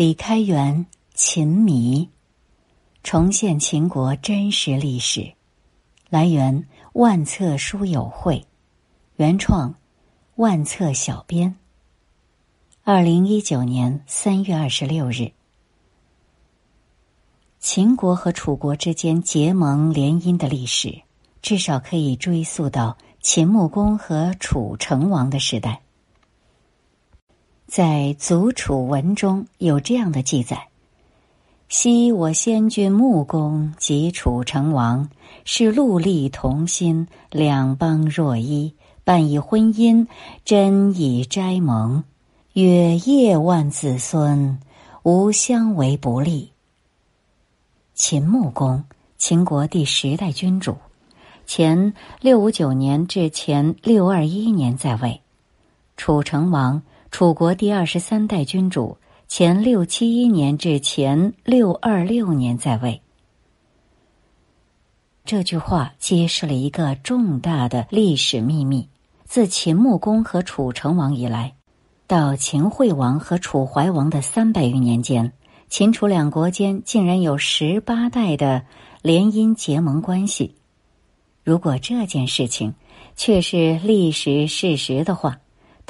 李开元秦迷，重现秦国真实历史。来源：万册书友会，原创：万册小编。二零一九年三月二十六日，秦国和楚国之间结盟联姻的历史，至少可以追溯到秦穆公和楚成王的时代。在《祖楚文》中有这样的记载：“昔我先君穆公及楚成王，是戮力同心，两邦若一，伴以婚姻，真以斋盟，曰业万子孙，无相为不利。”秦穆公，秦国第十代君主，前六五九年至前六二一年在位；楚成王。楚国第二十三代君主，前六七一年至前六二六年在位。这句话揭示了一个重大的历史秘密：自秦穆公和楚成王以来，到秦惠王和楚怀王的三百余年间，秦楚两国间竟然有十八代的联姻结盟关系。如果这件事情却是历史事实的话，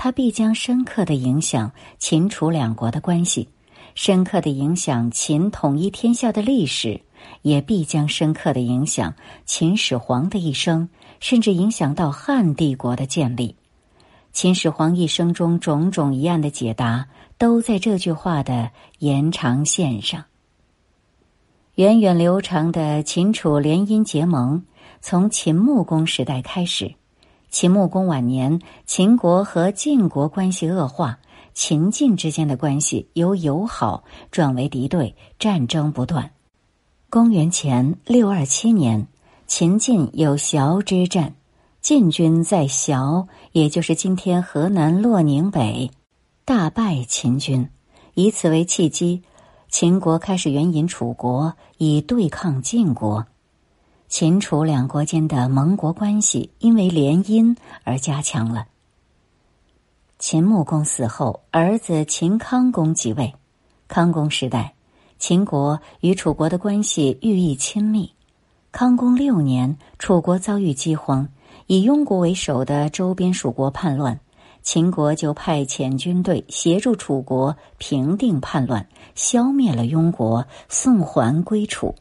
它必将深刻的影响秦楚两国的关系，深刻的影响秦统一天下的历史，也必将深刻的影响秦始皇的一生，甚至影响到汉帝国的建立。秦始皇一生中种种疑案的解答，都在这句话的延长线上。源远流长的秦楚联姻结盟，从秦穆公时代开始。秦穆公晚年，秦国和晋国关系恶化，秦晋之间的关系由友好转为敌对，战争不断。公元前六二七年，秦晋有崤之战，晋军在崤，也就是今天河南洛宁北，大败秦军，以此为契机，秦国开始援引楚国，以对抗晋国。秦楚两国间的盟国关系因为联姻而加强了。秦穆公死后，儿子秦康公即位。康公时代，秦国与楚国的关系愈益亲密。康公六年，楚国遭遇饥荒，以庸国为首的周边属国叛乱，秦国就派遣军队协助楚国平定叛乱，消灭了庸国，送还归楚。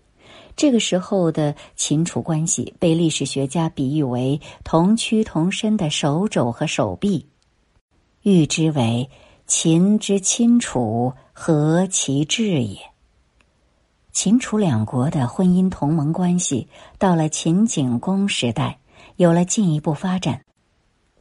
这个时候的秦楚关系被历史学家比喻为同躯同身的手肘和手臂，喻之为秦之亲楚，何其至也！秦楚两国的婚姻同盟关系到了秦景公时代有了进一步发展。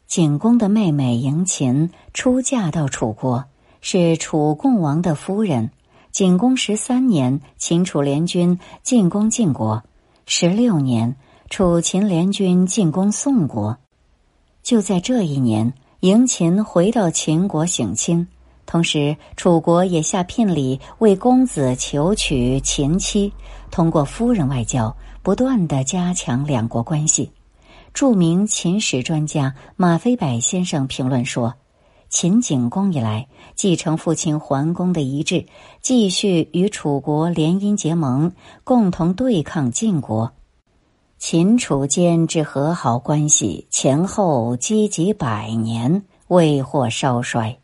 景公的妹妹嬴秦出嫁到楚国，是楚共王的夫人。景公十三年，秦楚联军进攻晋国；十六年，楚秦联军进攻宋国。就在这一年，嬴秦回到秦国省亲，同时楚国也下聘礼为公子求娶秦妻，通过夫人外交，不断的加强两国关系。著名秦史专家马飞柏先生评论说。秦景公以来，继承父亲桓公的遗志，继续与楚国联姻结盟，共同对抗晋国。秦楚间之和好关系前后积极百年，未获稍衰。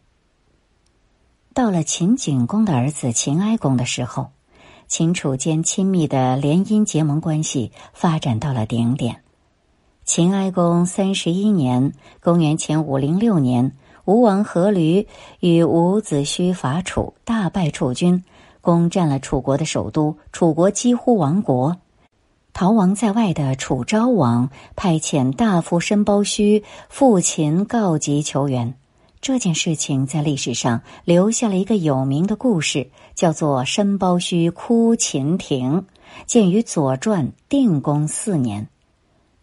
到了秦景公的儿子秦哀公的时候，秦楚间亲密的联姻结盟关系发展到了顶点。秦哀公三十一年（公元前五零六年）。吴王阖闾与伍子胥伐楚，大败楚军，攻占了楚国的首都，楚国几乎亡国。逃亡在外的楚昭王派遣大夫申包胥赴秦告急求援。这件事情在历史上留下了一个有名的故事，叫做“申包胥哭秦庭”，见于《左传》定公四年。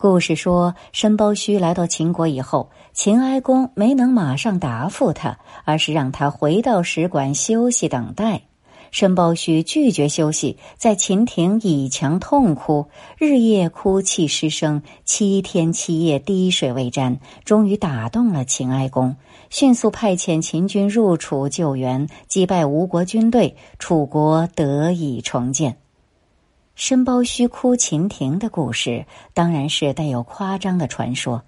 故事说，申包胥来到秦国以后，秦哀公没能马上答复他，而是让他回到使馆休息等待。申包胥拒绝休息，在秦庭倚墙痛哭，日夜哭泣失声，七天七夜滴水未沾，终于打动了秦哀公，迅速派遣秦军入楚救援，击败吴国军队，楚国得以重建。申包胥哭秦庭的故事，当然是带有夸张的传说。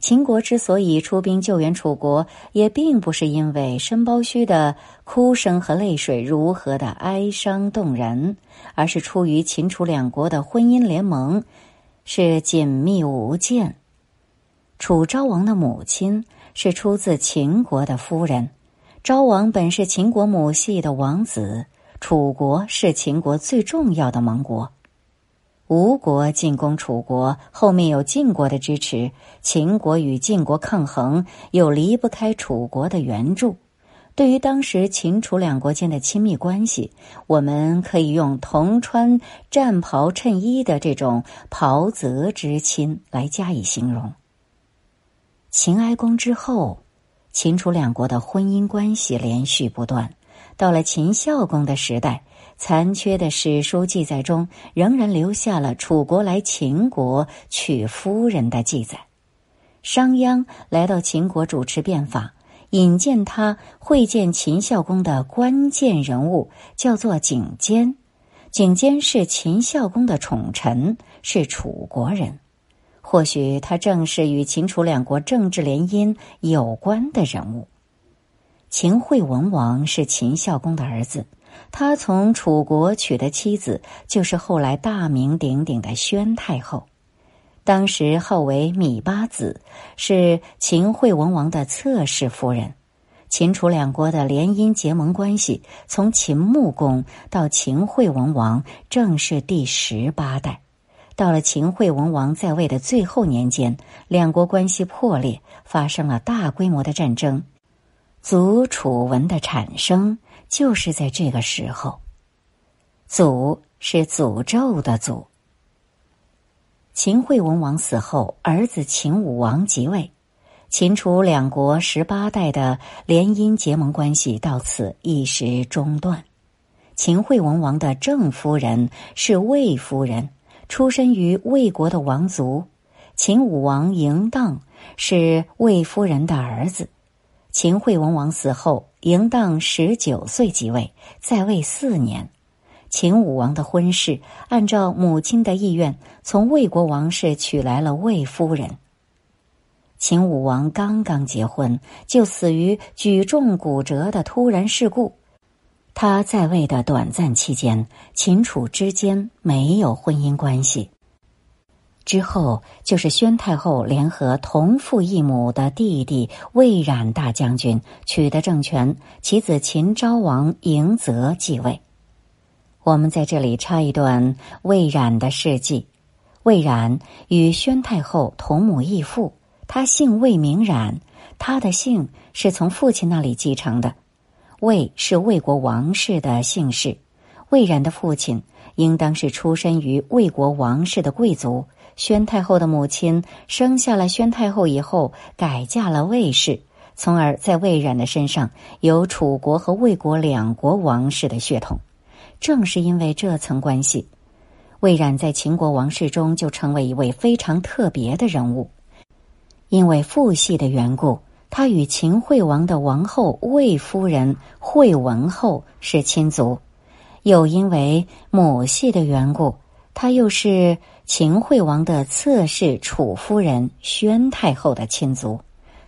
秦国之所以出兵救援楚国，也并不是因为申包胥的哭声和泪水如何的哀伤动人，而是出于秦楚两国的婚姻联盟是紧密无间。楚昭王的母亲是出自秦国的夫人，昭王本是秦国母系的王子，楚国是秦国最重要的盟国。吴国进攻楚国，后面有晋国的支持；秦国与晋国抗衡，又离不开楚国的援助。对于当时秦楚两国间的亲密关系，我们可以用同穿战袍衬衣的这种袍泽之亲来加以形容。秦哀公之后，秦楚两国的婚姻关系连续不断，到了秦孝公的时代。残缺的史书记载中，仍然留下了楚国来秦国娶夫人的记载。商鞅来到秦国主持变法，引荐他会见秦孝公的关键人物叫做景监。景监是秦孝公的宠臣，是楚国人。或许他正是与秦楚两国政治联姻有关的人物。秦惠文王是秦孝公的儿子。他从楚国娶的妻子，就是后来大名鼎鼎的宣太后，当时号为芈八子，是秦惠文王的侧室夫人。秦楚两国的联姻结盟关系，从秦穆公到秦惠文王，正是第十八代。到了秦惠文王在位的最后年间，两国关系破裂，发生了大规模的战争，祖楚文的产生。就是在这个时候，祖是诅咒的祖。秦惠文王死后，儿子秦武王即位，秦楚两国十八代的联姻结盟关系到此一时中断。秦惠文王的正夫人是魏夫人，出身于魏国的王族。秦武王嬴荡是魏夫人的儿子。秦惠文王死后，嬴荡十九岁即位，在位四年。秦武王的婚事按照母亲的意愿，从魏国王室娶来了魏夫人。秦武王刚刚结婚，就死于举重骨折的突然事故。他在位的短暂期间，秦楚之间没有婚姻关系。之后就是宣太后联合同父异母的弟弟魏冉大将军取得政权，其子秦昭王嬴泽继位。我们在这里插一段魏冉的事迹：魏冉与宣太后同母异父，他姓魏，名冉，他的姓是从父亲那里继承的。魏是魏国王室的姓氏，魏冉的父亲应当是出身于魏国王室的贵族。宣太后的母亲生下了宣太后以后，改嫁了魏氏，从而在魏冉的身上有楚国和魏国两国王室的血统。正是因为这层关系，魏冉在秦国王室中就成为一位非常特别的人物。因为父系的缘故，他与秦惠王的王后魏夫人惠文后是亲族；又因为母系的缘故，他又是。秦惠王的侧室楚夫人宣太后的亲族，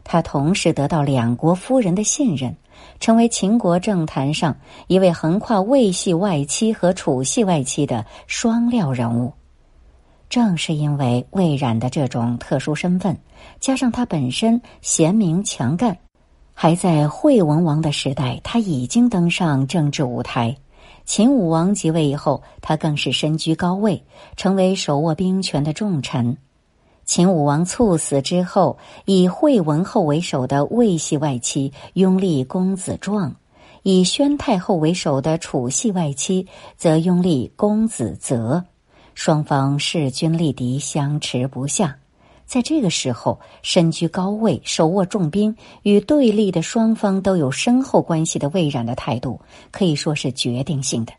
他同时得到两国夫人的信任，成为秦国政坛上一位横跨魏系外戚和楚系外戚的双料人物。正是因为魏冉的这种特殊身份，加上他本身贤明强干，还在惠文王的时代，他已经登上政治舞台。秦武王即位以后，他更是身居高位，成为手握兵权的重臣。秦武王猝死之后，以惠文后为首的魏系外戚拥立公子壮，以宣太后为首的楚系外戚则拥立公子泽，双方势均力敌，相持不下。在这个时候，身居高位、手握重兵，与对立的双方都有深厚关系的魏冉的态度，可以说是决定性的。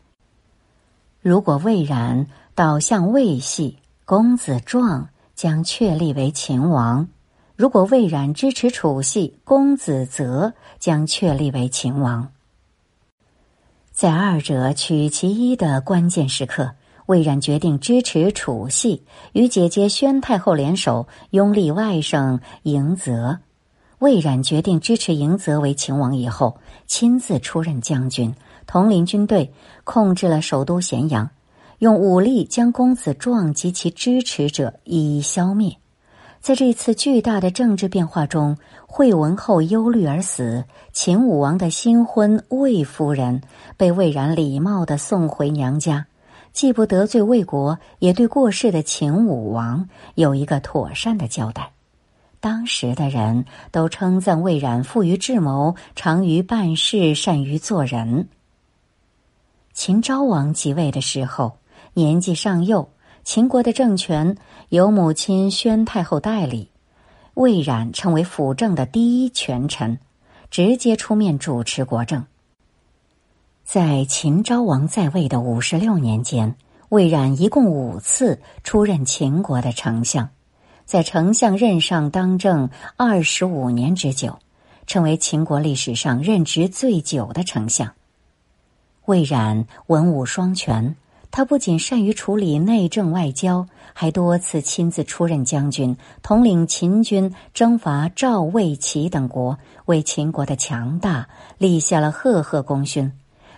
如果魏冉倒向魏系，公子壮将确立为秦王；如果魏冉支持楚系，公子泽将确立为秦王。在二者取其一的关键时刻。魏冉决定支持楚系，与姐姐宣太后联手拥立外甥嬴泽。魏冉决定支持嬴泽为秦王以后，亲自出任将军，统领军队，控制了首都咸阳，用武力将公子壮及其支持者一一消灭。在这次巨大的政治变化中，惠文后忧虑而死。秦武王的新婚魏夫人被魏冉礼貌的送回娘家。既不得罪魏国，也对过世的秦武王有一个妥善的交代。当时的人都称赞魏冉富于智谋，长于办事，善于做人。秦昭王即位的时候，年纪尚幼，秦国的政权由母亲宣太后代理，魏冉成为辅政的第一权臣，直接出面主持国政。在秦昭王在位的五十六年间，魏冉一共五次出任秦国的丞相，在丞相任上当政二十五年之久，成为秦国历史上任职最久的丞相。魏冉文武双全，他不仅善于处理内政外交，还多次亲自出任将军，统领秦军征伐赵、魏、齐等国，为秦国的强大立下了赫赫功勋。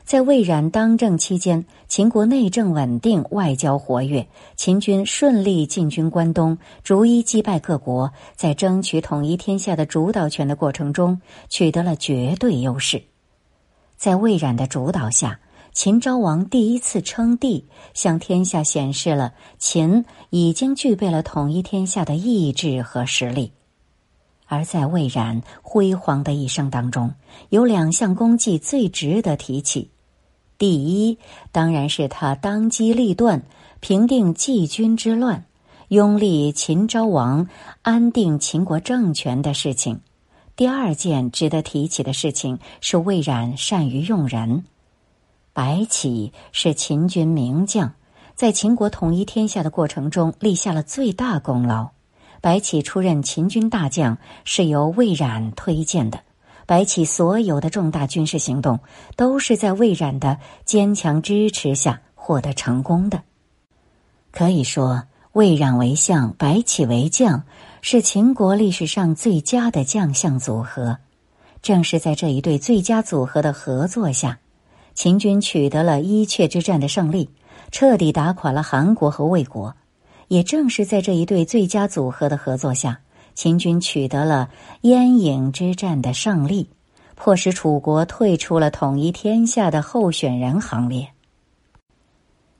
在魏冉当政期间，秦国内政稳定，外交活跃，秦军顺利进军关东，逐一击败各国，在争取统一天下的主导权的过程中取得了绝对优势。在魏冉的主导下，秦昭王第一次称帝，向天下显示了秦已经具备了统一天下的意志和实力。而在魏冉辉煌的一生当中，有两项功绩最值得提起。第一，当然是他当机立断平定季军之乱，拥立秦昭王，安定秦国政权的事情。第二件值得提起的事情是魏冉善于用人。白起是秦军名将，在秦国统一天下的过程中立下了最大功劳。白起出任秦军大将是由魏冉推荐的。白起所有的重大军事行动都是在魏冉的坚强支持下获得成功的。可以说，魏冉为相，白起为将，是秦国历史上最佳的将相组合。正是在这一对最佳组合的合作下，秦军取得了伊阙之战的胜利，彻底打垮了韩国和魏国。也正是在这一对最佳组合的合作下。秦军取得了燕郢之战的胜利，迫使楚国退出了统一天下的候选人行列。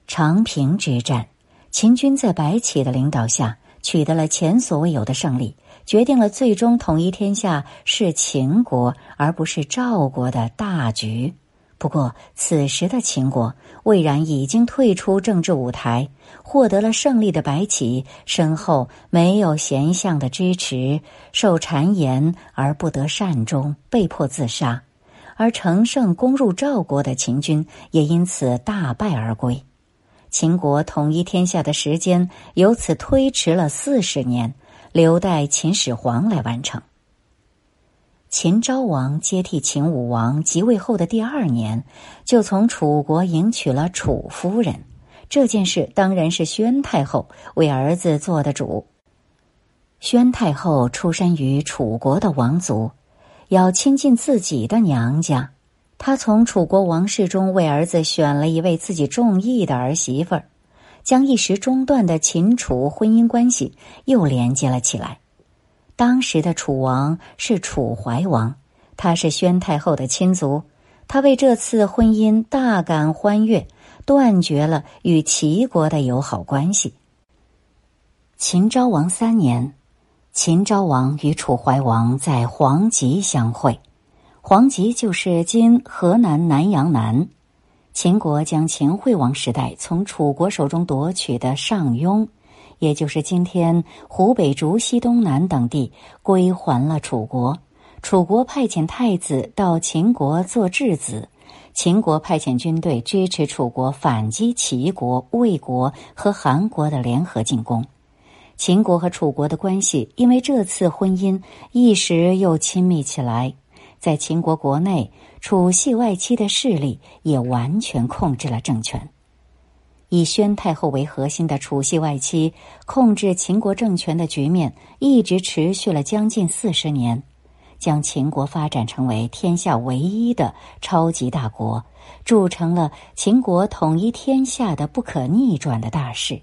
长平之战，秦军在白起的领导下取得了前所未有的胜利，决定了最终统一天下是秦国而不是赵国的大局。不过，此时的秦国魏然已经退出政治舞台，获得了胜利的白起身后没有贤相的支持，受谗言而不得善终，被迫自杀；而乘胜攻入赵国的秦军也因此大败而归。秦国统一天下的时间由此推迟了四十年，留待秦始皇来完成。秦昭王接替秦武王即位后的第二年，就从楚国迎娶了楚夫人。这件事当然是宣太后为儿子做的主。宣太后出身于楚国的王族，要亲近自己的娘家，她从楚国王室中为儿子选了一位自己中意的儿媳妇儿，将一时中断的秦楚婚姻关系又连接了起来。当时的楚王是楚怀王，他是宣太后的亲族，他为这次婚姻大感欢悦，断绝了与齐国的友好关系。秦昭王三年，秦昭王与楚怀王在黄棘相会，黄棘就是今河南南阳南。秦国将秦惠王时代从楚国手中夺取的上庸，也就是今天湖北竹溪东南等地，归还了楚国。楚国派遣太子到秦国做质子，秦国派遣军队支持楚国反击齐国、魏国和韩国的联合进攻。秦国和楚国的关系因为这次婚姻一时又亲密起来。在秦国国内，楚系外戚的势力也完全控制了政权。以宣太后为核心的楚系外戚控制秦国政权的局面，一直持续了将近四十年，将秦国发展成为天下唯一的超级大国，铸成了秦国统一天下的不可逆转的大事。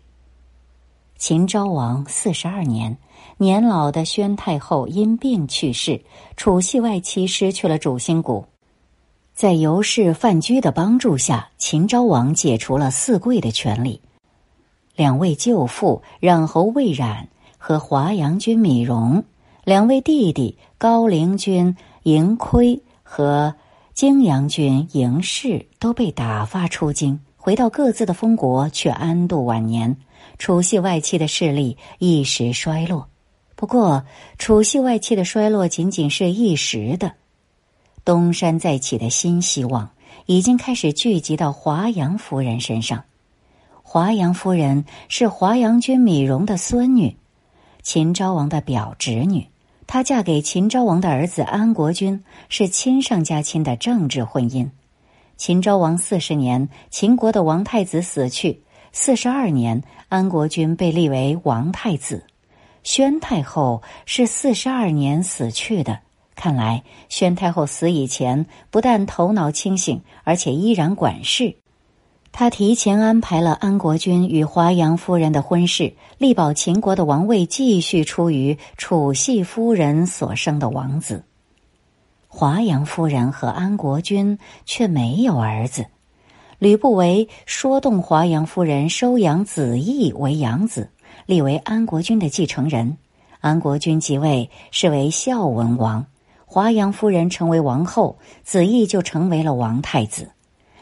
秦昭王四十二年。年老的宣太后因病去世，楚系外戚失去了主心骨。在尤氏范雎的帮助下，秦昭王解除了四贵的权利。两位舅父冉侯魏冉和华阳君米荣，两位弟弟高陵君嬴亏和泾阳君嬴氏都被打发出京，回到各自的封国，却安度晚年。楚系外戚的势力一时衰落。不过，楚系外戚的衰落仅仅是一时的，东山再起的新希望已经开始聚集到华阳夫人身上。华阳夫人是华阳君米荣的孙女，秦昭王的表侄女。她嫁给秦昭王的儿子安国君，是亲上加亲的政治婚姻。秦昭王四十年，秦国的王太子死去；四十二年，安国君被立为王太子。宣太后是四十二年死去的。看来，宣太后死以前不但头脑清醒，而且依然管事。他提前安排了安国君与华阳夫人的婚事，力保秦国的王位继续出于楚系夫人所生的王子。华阳夫人和安国君却没有儿子。吕不韦说动华阳夫人收养子义为养子。立为安国君的继承人，安国君即位，是为孝文王。华阳夫人成为王后，子义就成为了王太子。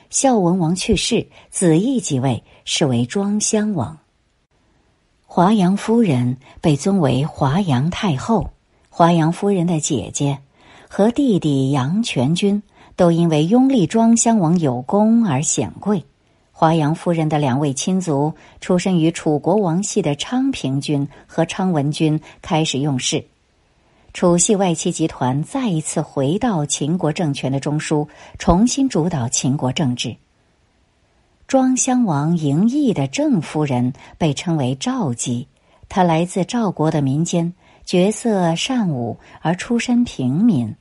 孝文王去世，子义即位，是为庄襄王。华阳夫人被尊为华阳太后。华阳夫人的姐姐和弟弟杨全君都因为拥立庄襄王有功而显贵。华阳夫人的两位亲族，出身于楚国王系的昌平君和昌文君开始用事，楚系外戚集团再一次回到秦国政权的中枢，重新主导秦国政治。庄襄王嬴异的郑夫人被称为赵姬，她来自赵国的民间，绝色善舞而出身平民，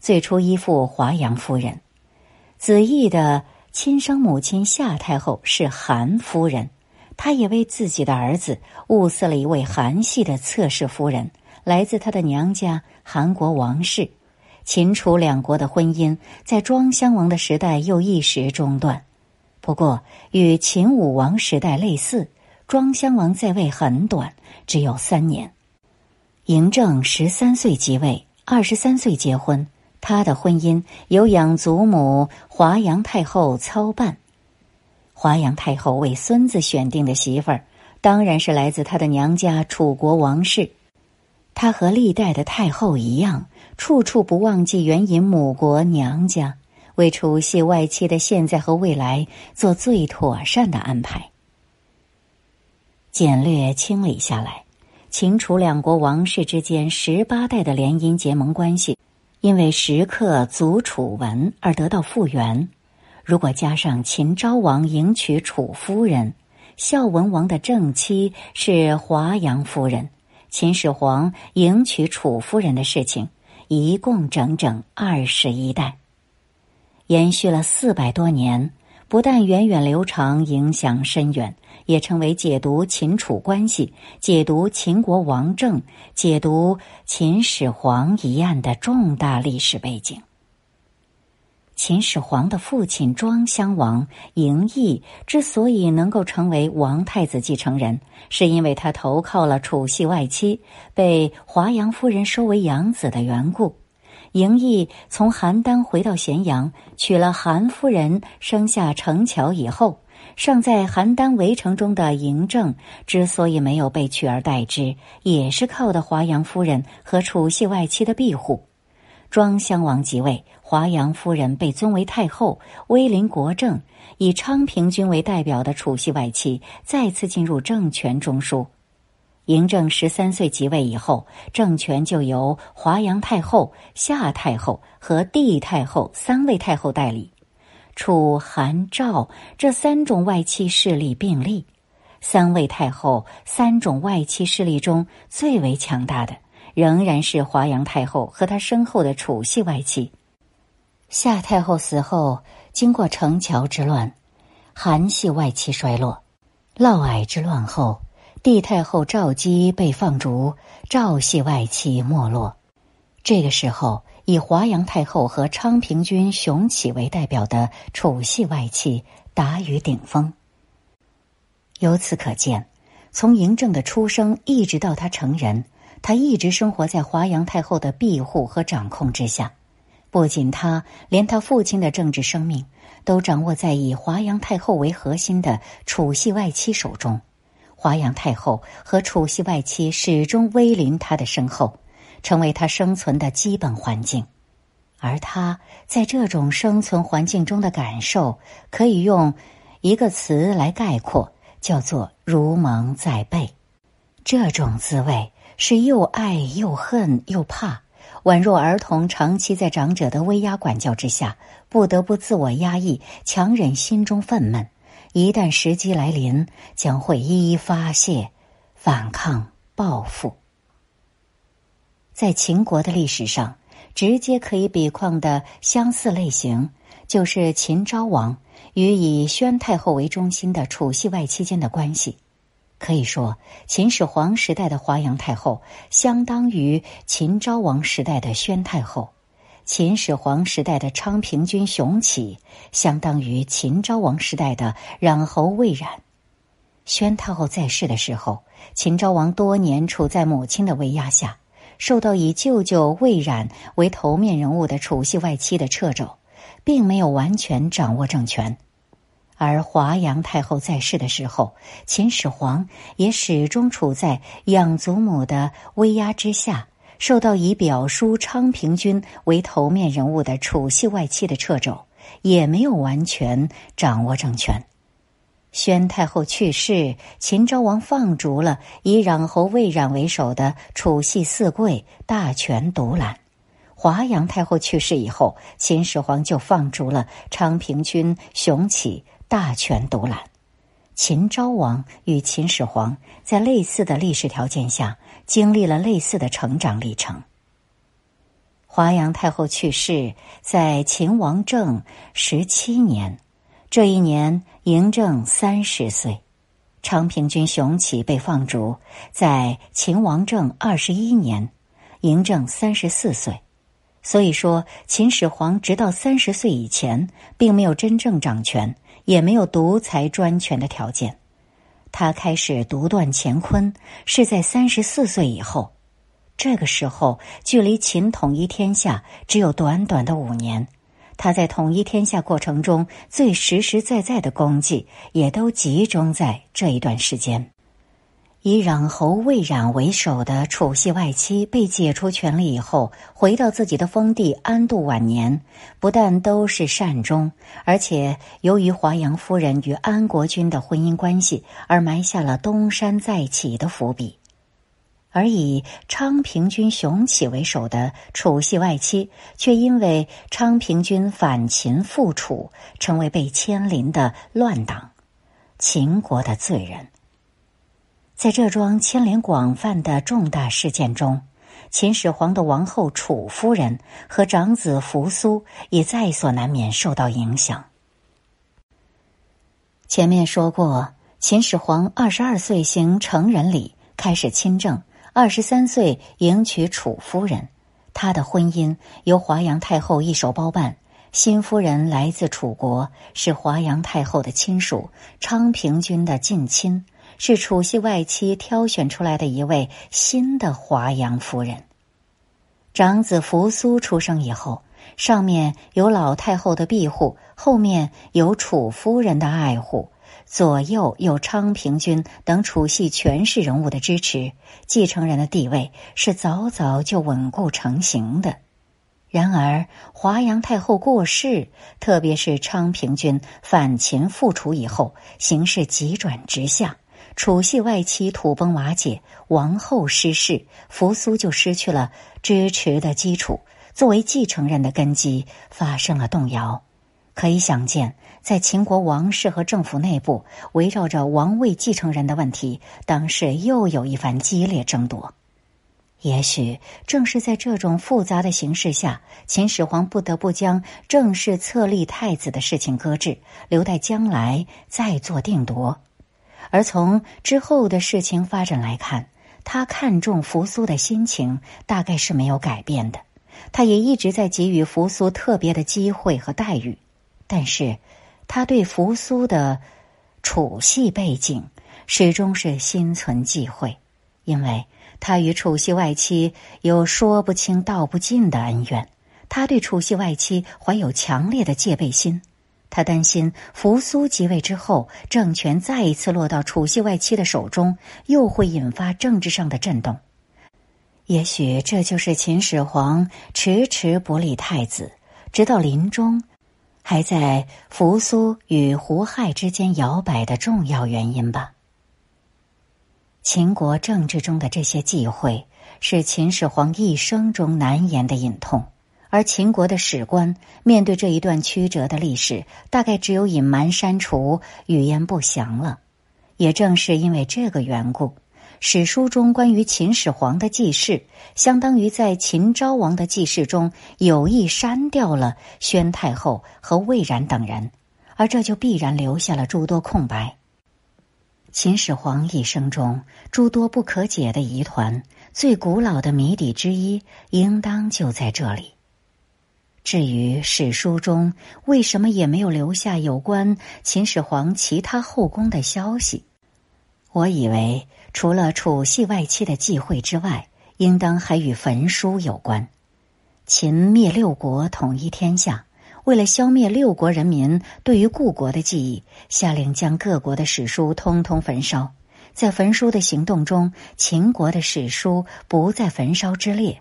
最初依附华阳夫人。子异的。亲生母亲夏太后是韩夫人，她也为自己的儿子物色了一位韩系的侧室夫人，来自她的娘家韩国王室。秦楚两国的婚姻在庄襄王的时代又一时中断。不过与秦武王时代类似，庄襄王在位很短，只有三年。嬴政十三岁即位，二十三岁结婚。他的婚姻由养祖母华阳太后操办，华阳太后为孙子选定的媳妇儿，当然是来自他的娘家楚国王室。他和历代的太后一样，处处不忘记援引母国娘家，为楚系外戚的现在和未来做最妥善的安排。简略清理下来，秦楚两国王室之间十八代的联姻结盟关系。因为时刻祖楚文而得到复原，如果加上秦昭王迎娶楚夫人，孝文王的正妻是华阳夫人，秦始皇迎娶楚夫人的事情，一共整整二十一代，延续了四百多年。不但源远流长、影响深远，也成为解读秦楚关系、解读秦国王政、解读秦始皇一案的重大历史背景。秦始皇的父亲庄襄王嬴异之所以能够成为王太子继承人，是因为他投靠了楚系外戚，被华阳夫人收为养子的缘故。嬴异从邯郸回到咸阳，娶了韩夫人，生下成乔以后，尚在邯郸围城中的嬴政之所以没有被取而代之，也是靠的华阳夫人和楚系外戚的庇护。庄襄王即位，华阳夫人被尊为太后，威临国政，以昌平君为代表的楚系外戚再次进入政权中枢。嬴政十三岁即位以后，政权就由华阳太后、夏太后和帝太后三位太后代理。楚、韩、赵这三种外戚势力并立，三位太后三种外戚势力中最为强大的，仍然是华阳太后和她身后的楚系外戚。夏太后死后，经过城桥之乱，韩系外戚衰落；嫪毐之乱后。帝太后赵姬被放逐，赵系外戚没落。这个时候，以华阳太后和昌平君熊起为代表的楚系外戚达于顶峰。由此可见，从嬴政的出生一直到他成人，他一直生活在华阳太后的庇护和掌控之下。不仅他，连他父亲的政治生命都掌握在以华阳太后为核心的楚系外戚手中。华阳太后和楚系外戚始终威临他的身后，成为他生存的基本环境。而他在这种生存环境中的感受，可以用一个词来概括，叫做“如蒙在背”。这种滋味是又爱又恨又怕，宛若儿童长期在长者的威压管教之下，不得不自我压抑，强忍心中愤懑。一旦时机来临，将会一一发泄、反抗、报复。在秦国的历史上，直接可以比况的相似类型，就是秦昭王与以宣太后为中心的楚系外戚间的关系。可以说，秦始皇时代的华阳太后，相当于秦昭王时代的宣太后。秦始皇时代的昌平君熊起，相当于秦昭王时代的冉侯魏冉。宣太后在世的时候，秦昭王多年处在母亲的威压下，受到以舅舅魏冉为头面人物的楚系外戚的掣肘，并没有完全掌握政权。而华阳太后在世的时候，秦始皇也始终处在养祖母的威压之下。受到以表叔昌平君为头面人物的楚系外戚的掣肘，也没有完全掌握政权。宣太后去世，秦昭王放逐了以冉侯魏冉为首的楚系四贵，大权独揽。华阳太后去世以后，秦始皇就放逐了昌平君熊起，大权独揽。秦昭王与秦始皇在类似的历史条件下。经历了类似的成长历程。华阳太后去世在秦王政十七年，这一年嬴政三十岁；昌平君熊起被放逐在秦王政二十一年，嬴政三十四岁。所以说，秦始皇直到三十岁以前，并没有真正掌权，也没有独裁专权的条件。他开始独断乾坤是在三十四岁以后，这个时候距离秦统一天下只有短短的五年。他在统一天下过程中最实实在在的功绩，也都集中在这一段时间。以冉侯魏冉为首的楚系外戚被解除权力以后，回到自己的封地安度晚年，不但都是善终，而且由于华阳夫人与安国君的婚姻关系，而埋下了东山再起的伏笔。而以昌平君熊起为首的楚系外戚，却因为昌平君反秦复楚，成为被牵连的乱党，秦国的罪人。在这桩牵连广泛的重大事件中，秦始皇的王后楚夫人和长子扶苏也在所难免受到影响。前面说过，秦始皇二十二岁行成人礼，开始亲政；二十三岁迎娶楚夫人，他的婚姻由华阳太后一手包办。新夫人来自楚国，是华阳太后的亲属，昌平君的近亲。是楚系外戚挑选出来的一位新的华阳夫人。长子扶苏出生以后，上面有老太后的庇护，后面有楚夫人的爱护，左右有昌平君等楚系权势人物的支持，继承人的地位是早早就稳固成型的。然而，华阳太后过世，特别是昌平君反秦复楚以后，形势急转直下。楚系外戚土崩瓦解，王后失势，扶苏就失去了支持的基础，作为继承人的根基发生了动摇。可以想见，在秦国王室和政府内部，围绕着王位继承人的问题，当时又有一番激烈争夺。也许正是在这种复杂的形势下，秦始皇不得不将正式册立太子的事情搁置，留待将来再做定夺。而从之后的事情发展来看，他看重扶苏的心情大概是没有改变的。他也一直在给予扶苏特别的机会和待遇，但是他对扶苏的楚系背景始终是心存忌讳，因为他与楚系外戚有说不清道不尽的恩怨，他对楚系外戚怀有强烈的戒备心。他担心扶苏即位之后，政权再一次落到楚系外戚的手中，又会引发政治上的震动。也许这就是秦始皇迟迟不立太子，直到临终，还在扶苏与胡亥之间摇摆的重要原因吧。秦国政治中的这些忌讳，是秦始皇一生中难言的隐痛。而秦国的史官面对这一段曲折的历史，大概只有隐瞒、删除、语言不详了。也正是因为这个缘故，史书中关于秦始皇的记事，相当于在秦昭王的记事中有意删掉了宣太后和魏冉等人，而这就必然留下了诸多空白。秦始皇一生中诸多不可解的疑团，最古老的谜底之一，应当就在这里。至于史书中为什么也没有留下有关秦始皇其他后宫的消息，我以为除了楚系外戚的忌讳之外，应当还与焚书有关。秦灭六国，统一天下，为了消灭六国人民对于故国的记忆，下令将各国的史书通通焚烧。在焚书的行动中，秦国的史书不在焚烧之列。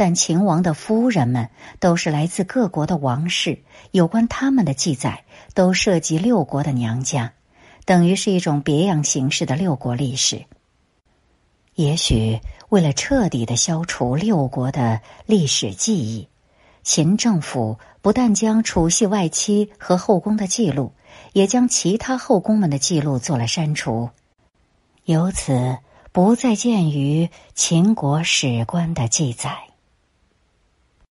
但秦王的夫人们都是来自各国的王室，有关他们的记载都涉及六国的娘家，等于是一种别样形式的六国历史。也许为了彻底的消除六国的历史记忆，秦政府不但将楚系外戚和后宫的记录，也将其他后宫们的记录做了删除，由此不再见于秦国史官的记载。